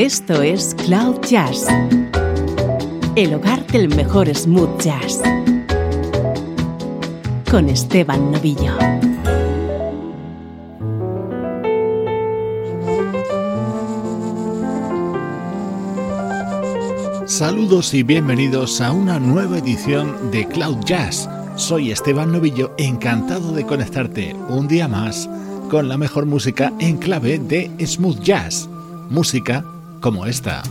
Esto es Cloud Jazz, el hogar del mejor smooth jazz, con Esteban Novillo. Saludos y bienvenidos a una nueva edición de Cloud Jazz. Soy Esteban Novillo, encantado de conectarte un día más con la mejor música en clave de smooth jazz, música como esta.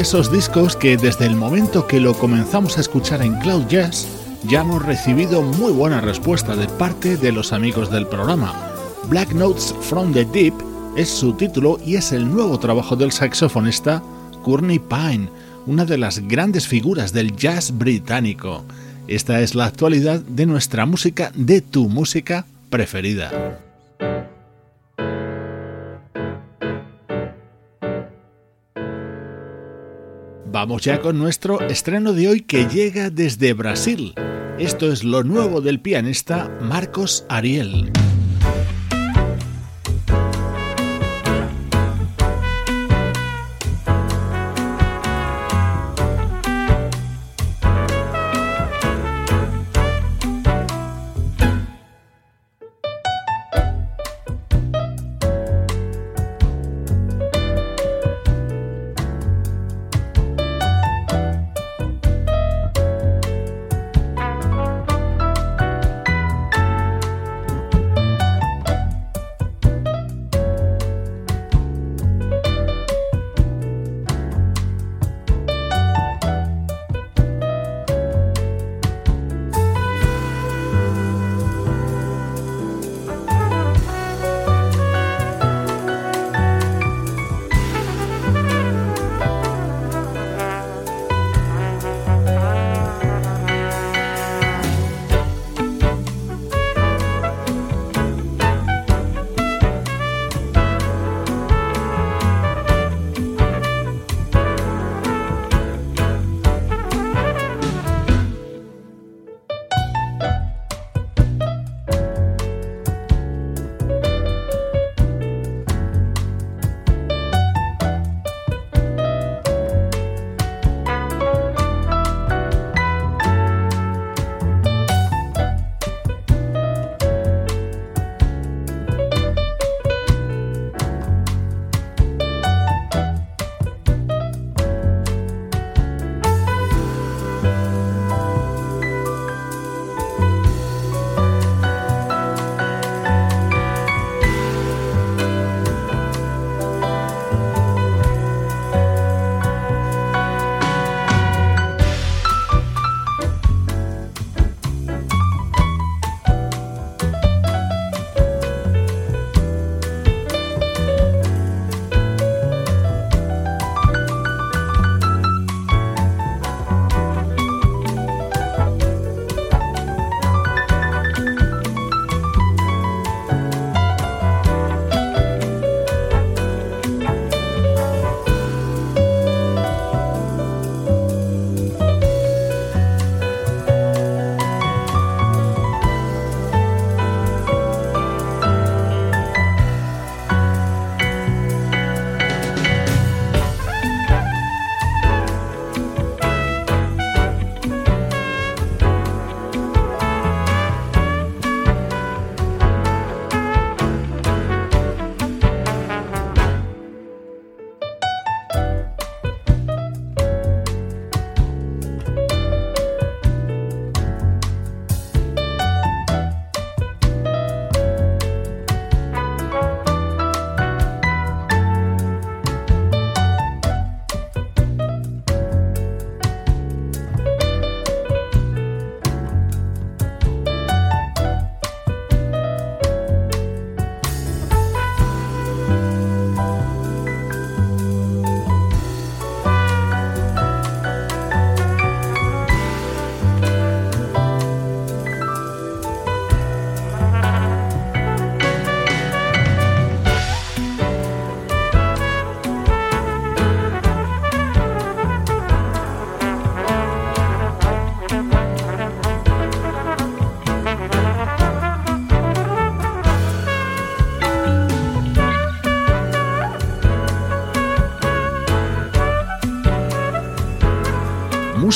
Esos discos que desde el momento que lo comenzamos a escuchar en Cloud Jazz ya hemos recibido muy buena respuesta de parte de los amigos del programa. Black Notes from the Deep es su título y es el nuevo trabajo del saxofonista Courtney Pine, una de las grandes figuras del jazz británico. Esta es la actualidad de nuestra música, de tu música preferida. Vamos ya con nuestro estreno de hoy que llega desde Brasil. Esto es lo nuevo del pianista Marcos Ariel.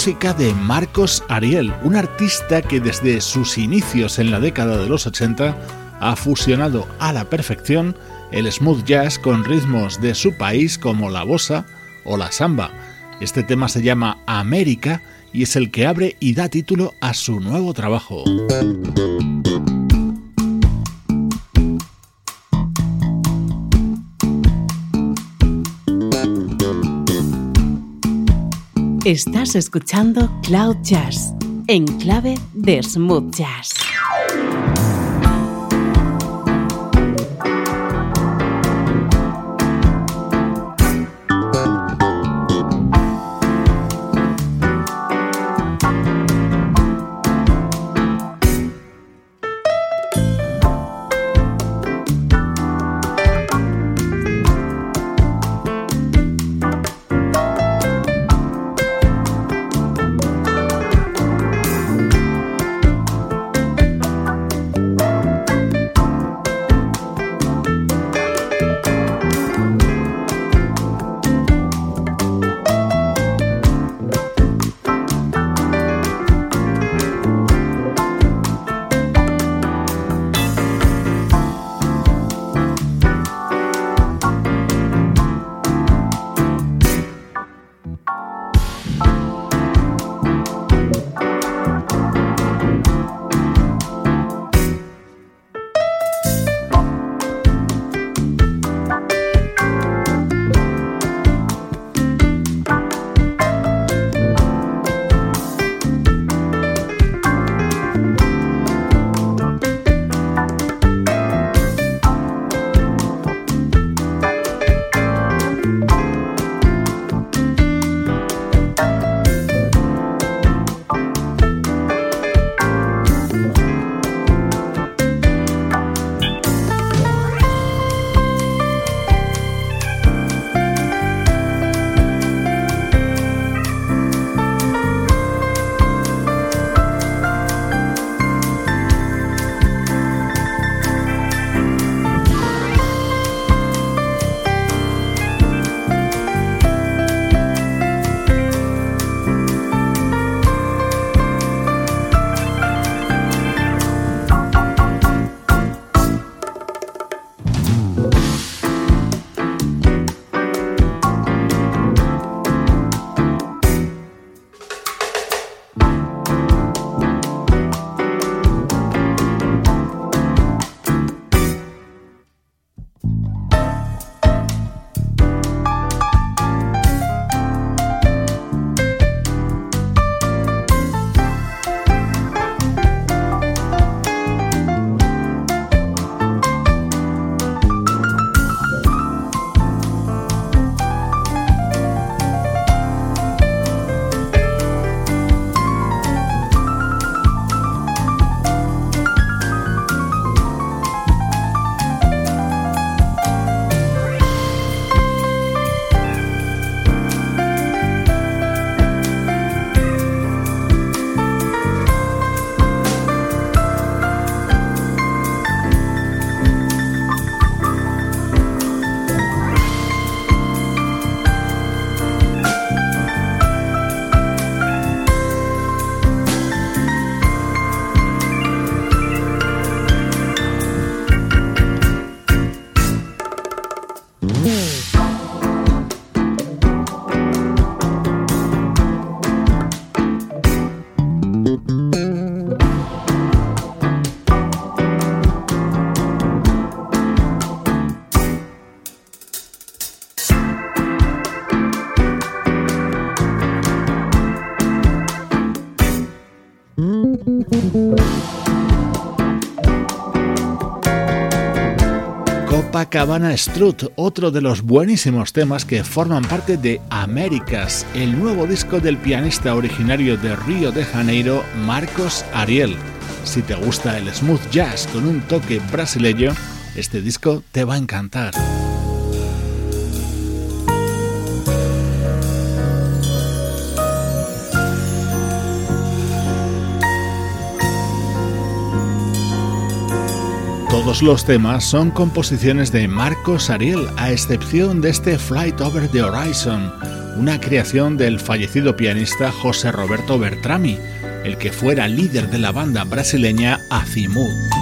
Música de Marcos Ariel, un artista que desde sus inicios en la década de los 80 ha fusionado a la perfección el smooth jazz con ritmos de su país como la bossa o la samba. Este tema se llama América y es el que abre y da título a su nuevo trabajo. Estás escuchando Cloud Jazz en clave de smooth jazz. Cabana Strut, otro de los buenísimos temas que forman parte de Américas, el nuevo disco del pianista originario de Río de Janeiro, Marcos Ariel. Si te gusta el smooth jazz con un toque brasileño, este disco te va a encantar. Todos los temas son composiciones de Marcos Ariel, a excepción de este Flight Over the Horizon, una creación del fallecido pianista José Roberto Bertrami, el que fuera líder de la banda brasileña Azimut.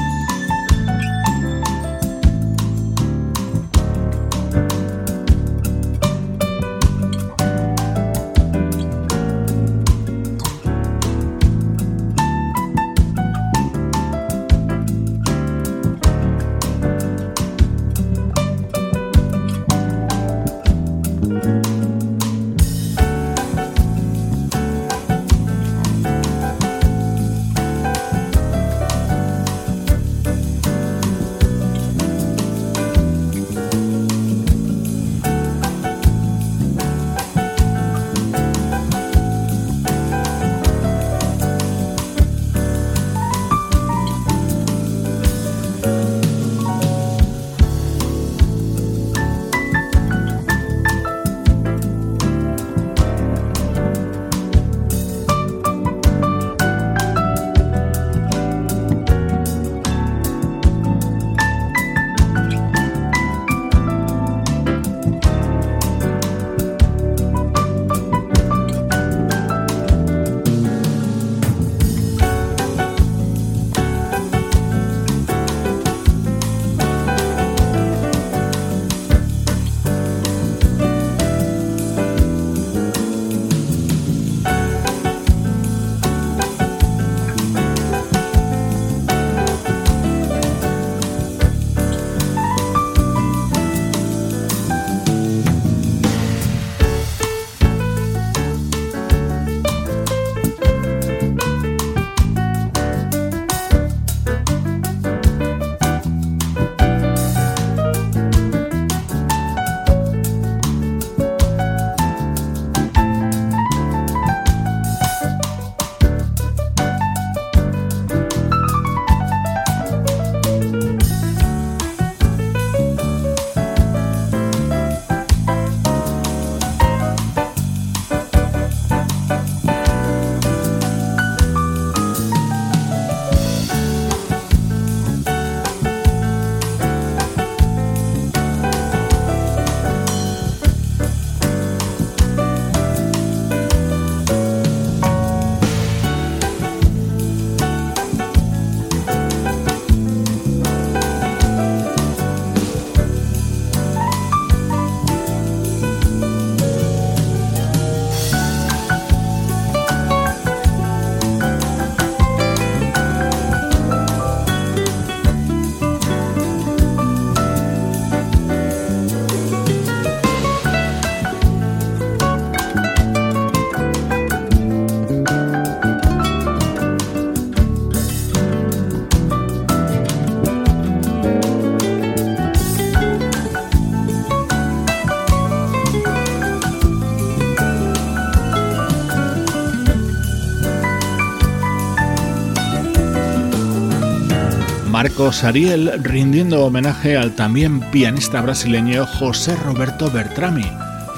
Marcos Ariel rindiendo homenaje al también pianista brasileño José Roberto Bertrami,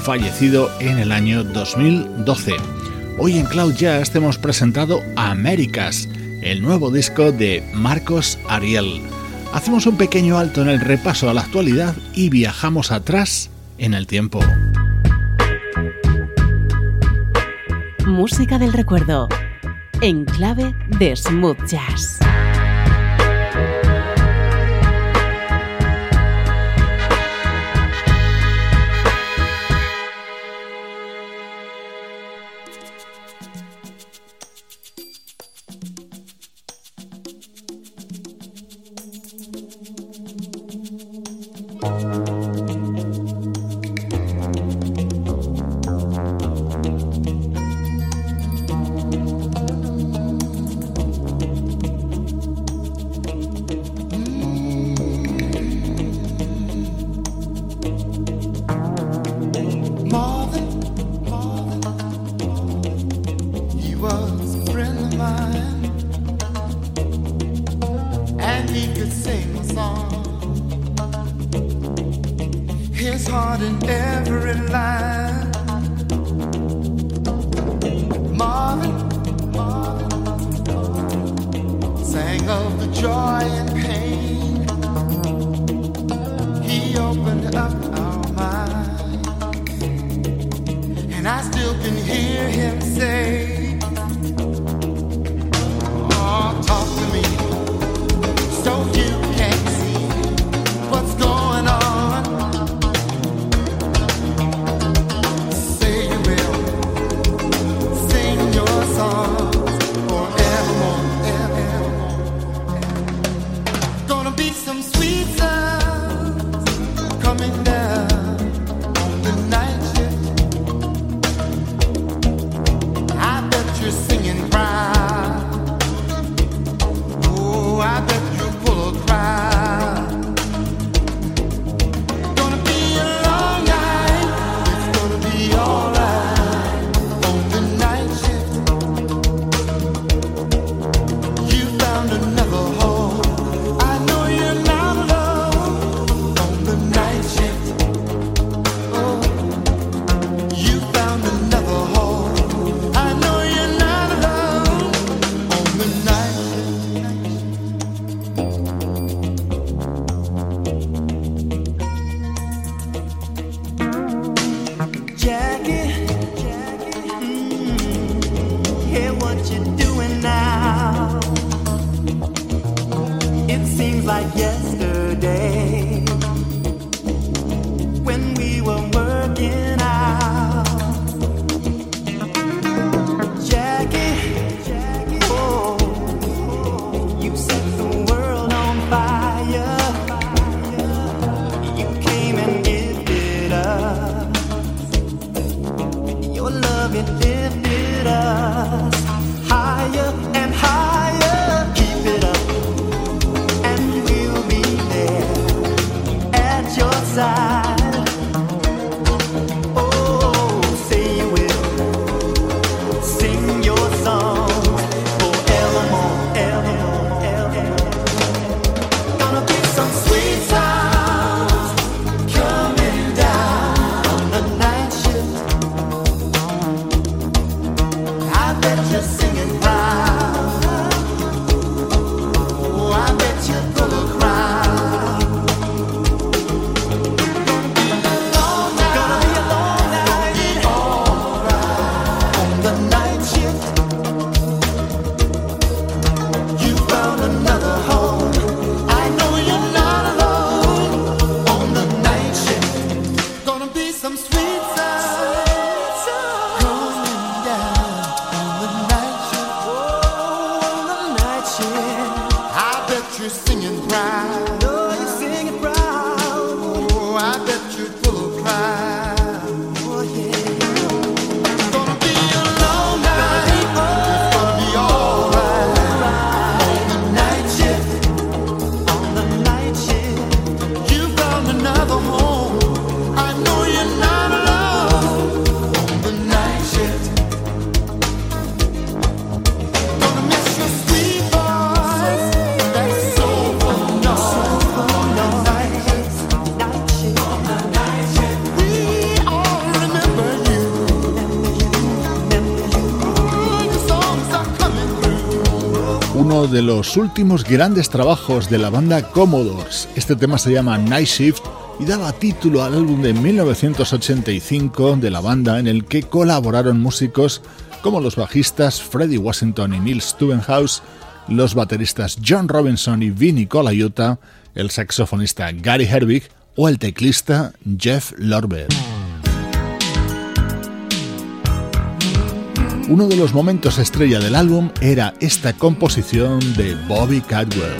fallecido en el año 2012. Hoy en Cloud Jazz hemos presentado Américas, el nuevo disco de Marcos Ariel. Hacemos un pequeño alto en el repaso a la actualidad y viajamos atrás en el tiempo. Música del recuerdo, en clave de smooth jazz. Últimos grandes trabajos de la banda Commodores. Este tema se llama Night Shift y daba título al álbum de 1985 de la banda en el que colaboraron músicos como los bajistas Freddie Washington y Neil Stubenhouse, los bateristas John Robinson y Vinnie Colaiuta, el saxofonista Gary Herbig o el teclista Jeff Lorber. Uno de los momentos estrella del álbum era esta composición de Bobby Cadwell.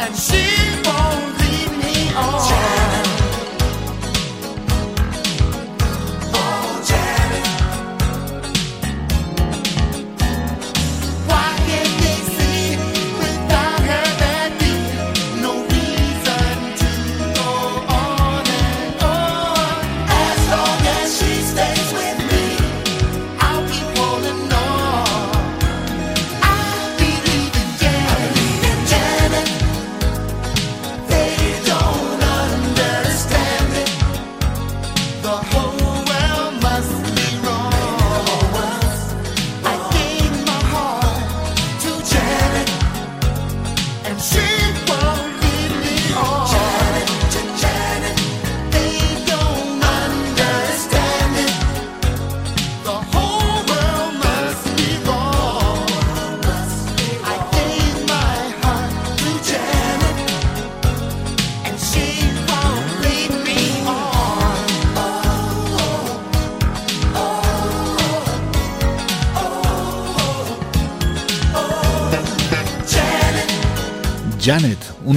and she won't leave me on.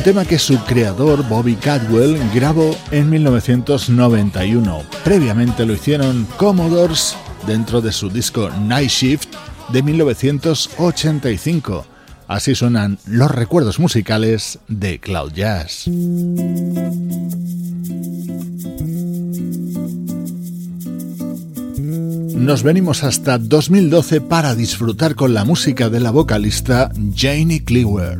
Tema que su creador Bobby Cadwell grabó en 1991. Previamente lo hicieron Commodores dentro de su disco Night Shift de 1985. Así suenan los recuerdos musicales de Cloud Jazz. Nos venimos hasta 2012 para disfrutar con la música de la vocalista Janie Cleaver.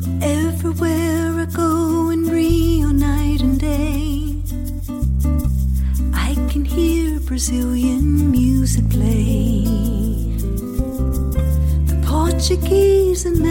Brazilian music play. The Portuguese and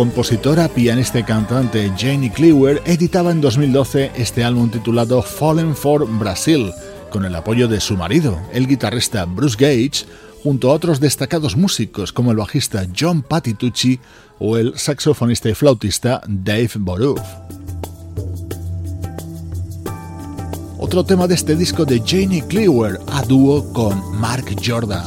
compositora, pianista y cantante Janie Cleaver editaba en 2012 este álbum titulado Fallen for Brazil, con el apoyo de su marido, el guitarrista Bruce Gage, junto a otros destacados músicos como el bajista John Patitucci o el saxofonista y flautista Dave Boruff. Otro tema de este disco de Janie Cleaver a dúo con Mark Jordan.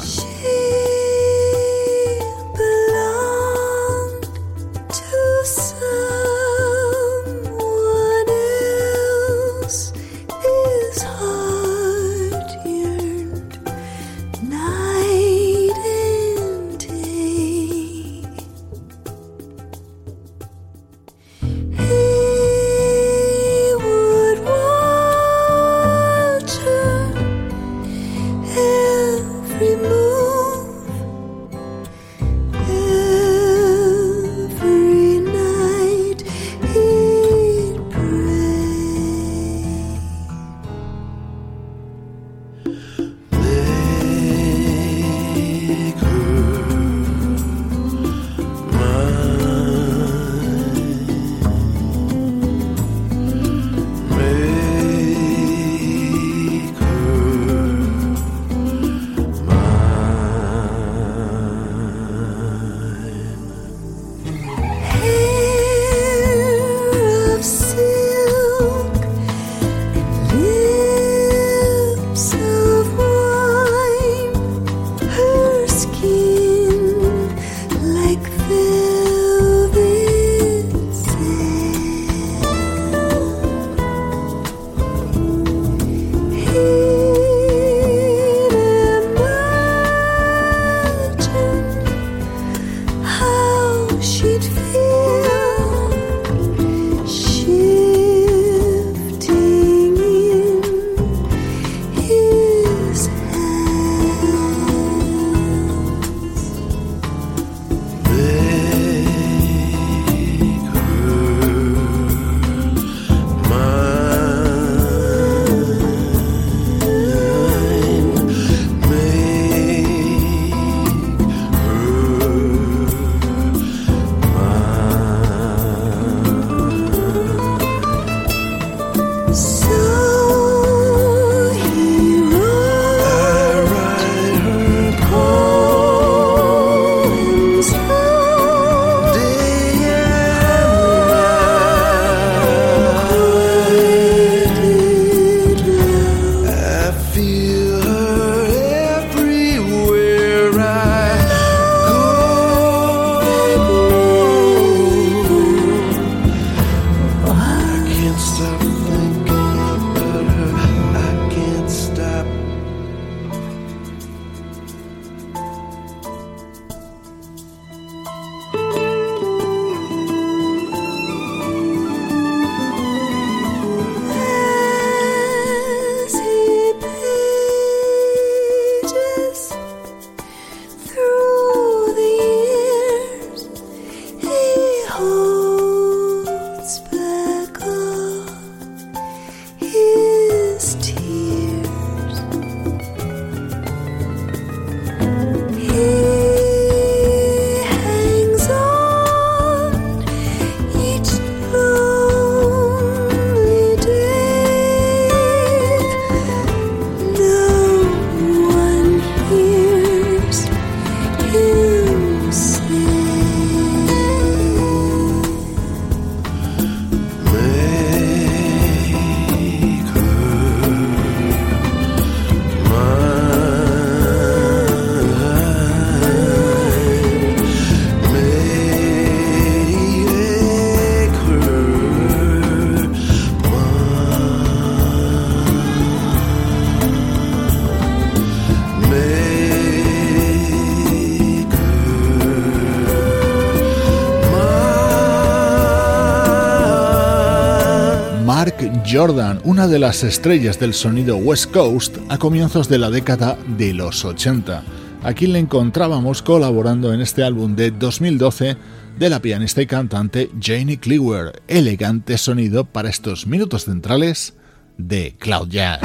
Jordan, una de las estrellas del sonido West Coast a comienzos de la década de los 80. Aquí le encontrábamos colaborando en este álbum de 2012 de la pianista y cantante Janie Cleaver, elegante sonido para estos minutos centrales de Cloud Jazz.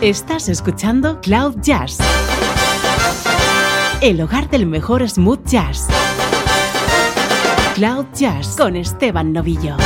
Estás escuchando Cloud Jazz, el hogar del mejor smooth jazz Cloud Jazz con Esteban Novillo.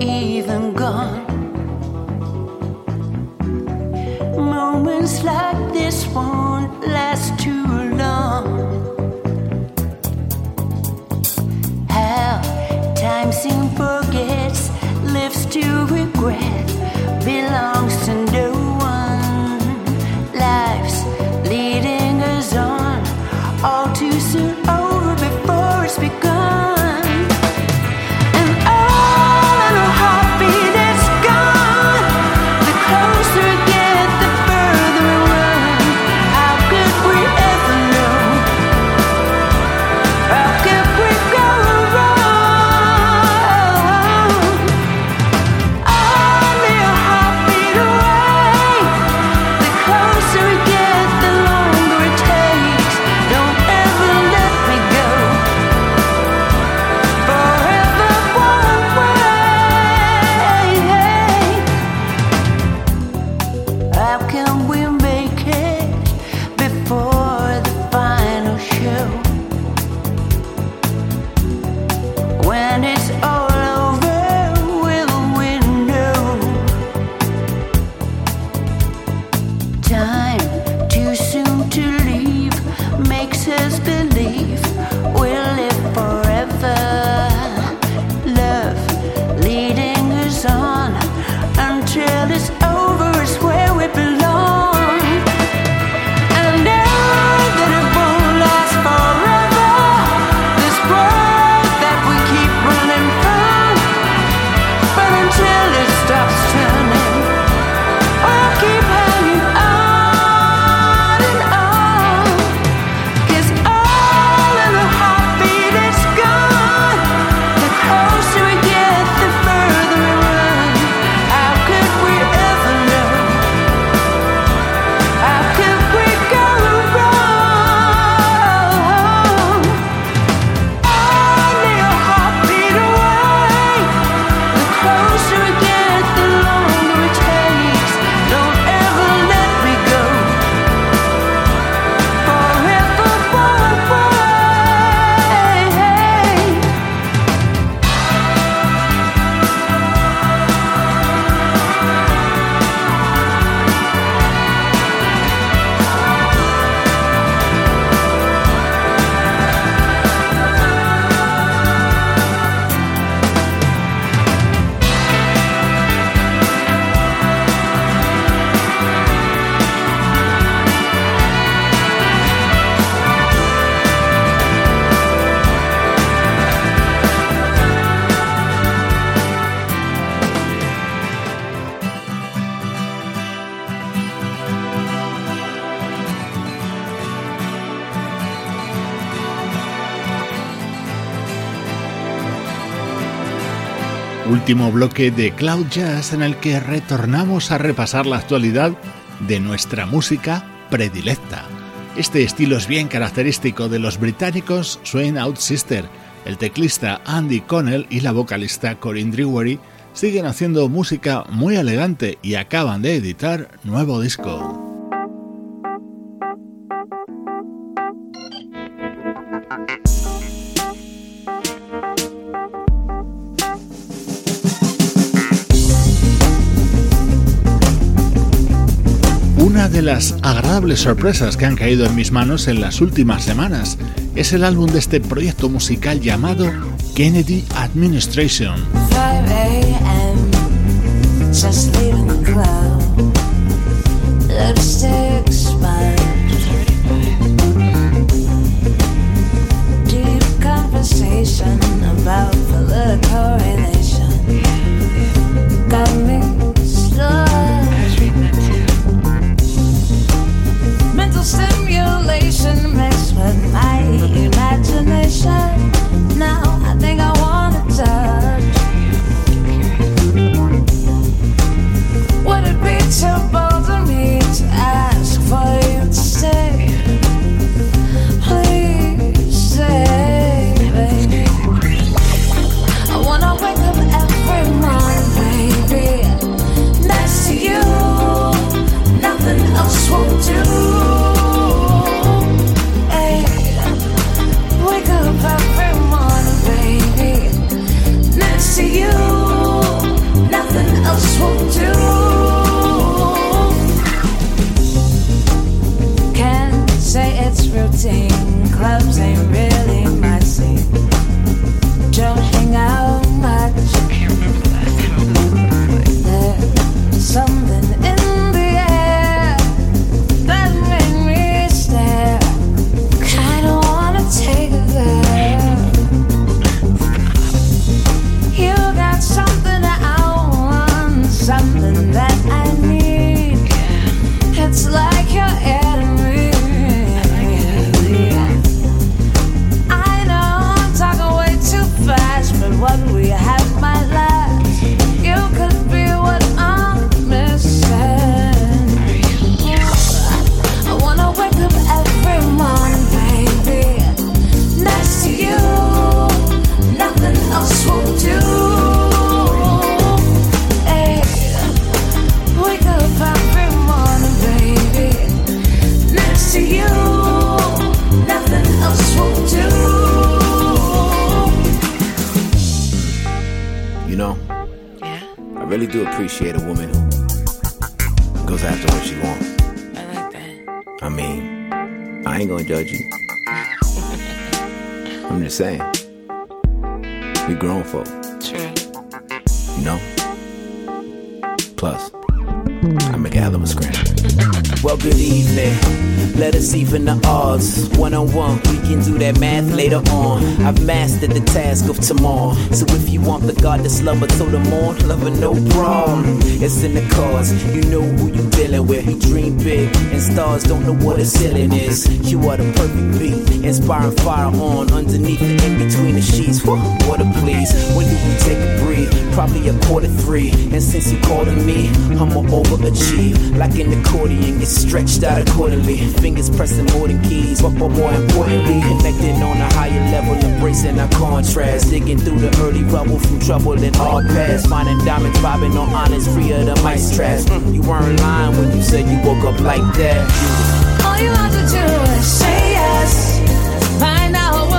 even gone. Moments like this won't last too último bloque de Cloud Jazz en el que retornamos a repasar la actualidad de nuestra música predilecta. Este estilo es bien característico de los británicos Swain Out Sister. El teclista Andy Connell y la vocalista Corinne Drewery siguen haciendo música muy elegante y acaban de editar nuevo disco. Las agradables sorpresas que han caído en mis manos en las últimas semanas es el álbum de este proyecto musical llamado Kennedy Administration. Mental mixed with my imagination. Now I think I wanna touch. Would it be too bold of me to ask some tomorrow. So if you want the goddess lover till the morn, lover, no problem. It's in the cards. You know who you dealing with. You dream big, and stars don't know what a ceiling is. You are the perfect beat, inspiring fire on underneath and in between the sheets. Whew, what a please. When do we take a breathe? Probably a quarter three. And since you called me, I'ma overachieve. Like an accordion, get stretched out accordingly. Fingers pressing more than keys, but, but more importantly, connected on a higher level, embracing our contrast. Digging through the early rubble from trouble in all past. Finding diamonds vibing on honest, free of the mice trash. Mm, you weren't lying when you said you woke up like that. All you have to do is say yes. Find out we're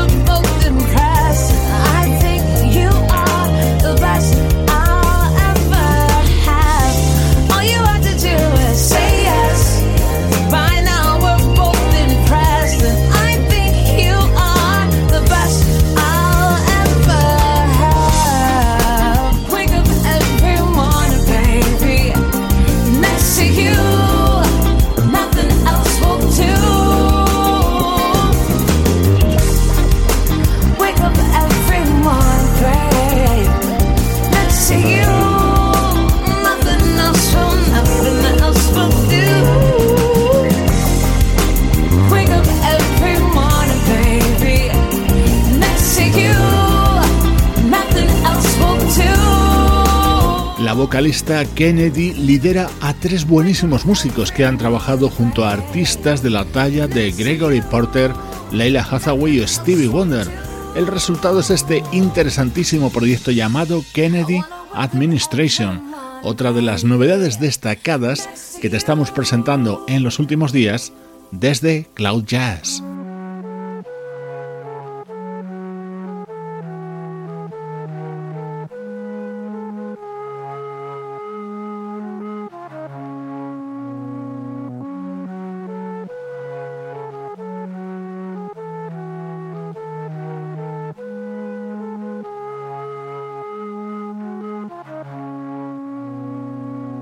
vocalista Kennedy lidera a tres buenísimos músicos que han trabajado junto a artistas de la talla de Gregory Porter, Leila Hathaway o Stevie Wonder. El resultado es este interesantísimo proyecto llamado Kennedy Administration, otra de las novedades destacadas que te estamos presentando en los últimos días desde Cloud Jazz.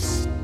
just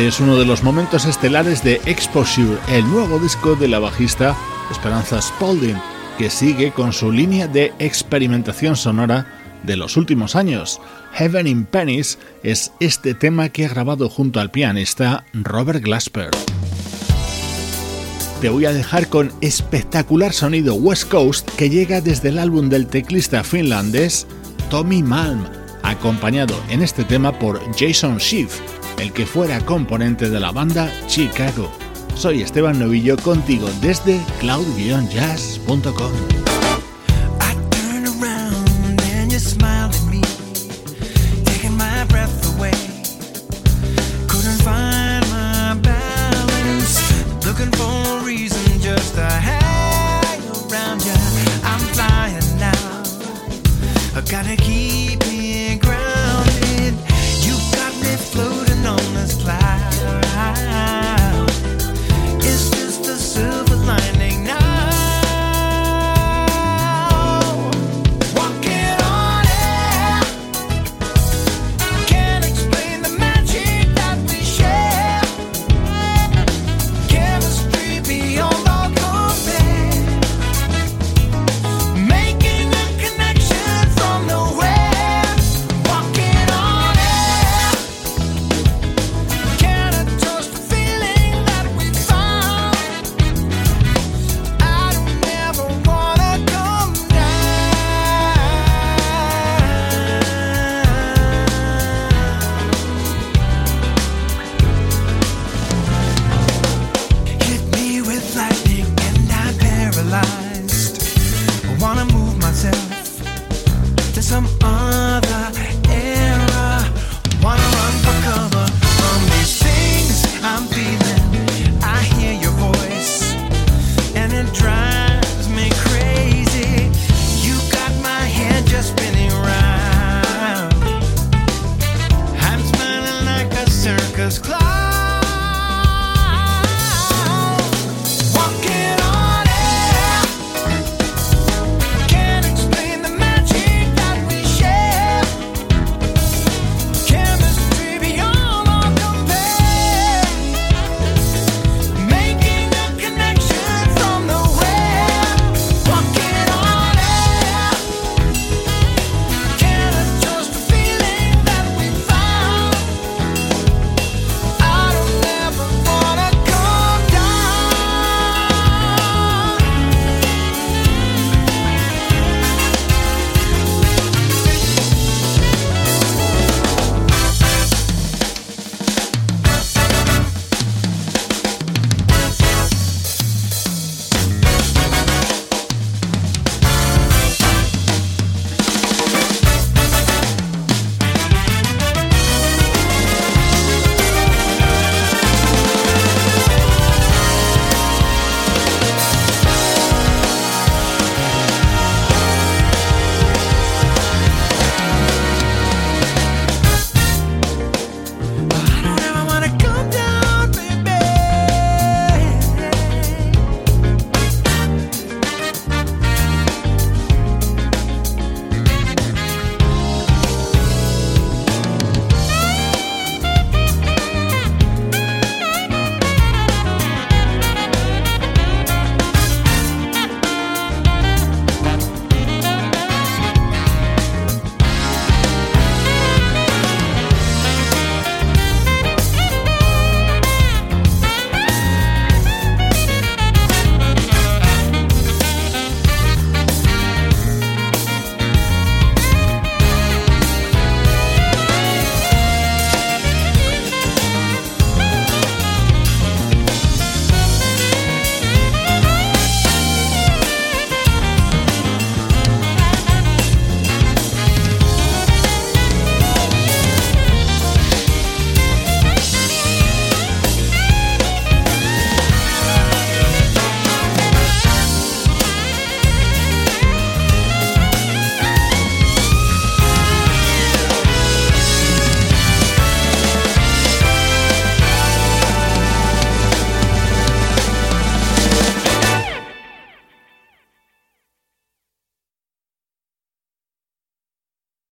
Este es uno de los momentos estelares de Exposure, el nuevo disco de la bajista Esperanza Spalding, que sigue con su línea de experimentación sonora de los últimos años. Heaven in Pennies es este tema que ha grabado junto al pianista Robert Glasper. Te voy a dejar con espectacular sonido West Coast que llega desde el álbum del teclista finlandés Tommy Malm, acompañado en este tema por Jason Schiff, el que fuera componente de la banda Chicago. Soy Esteban Novillo contigo desde cloud-jazz.com.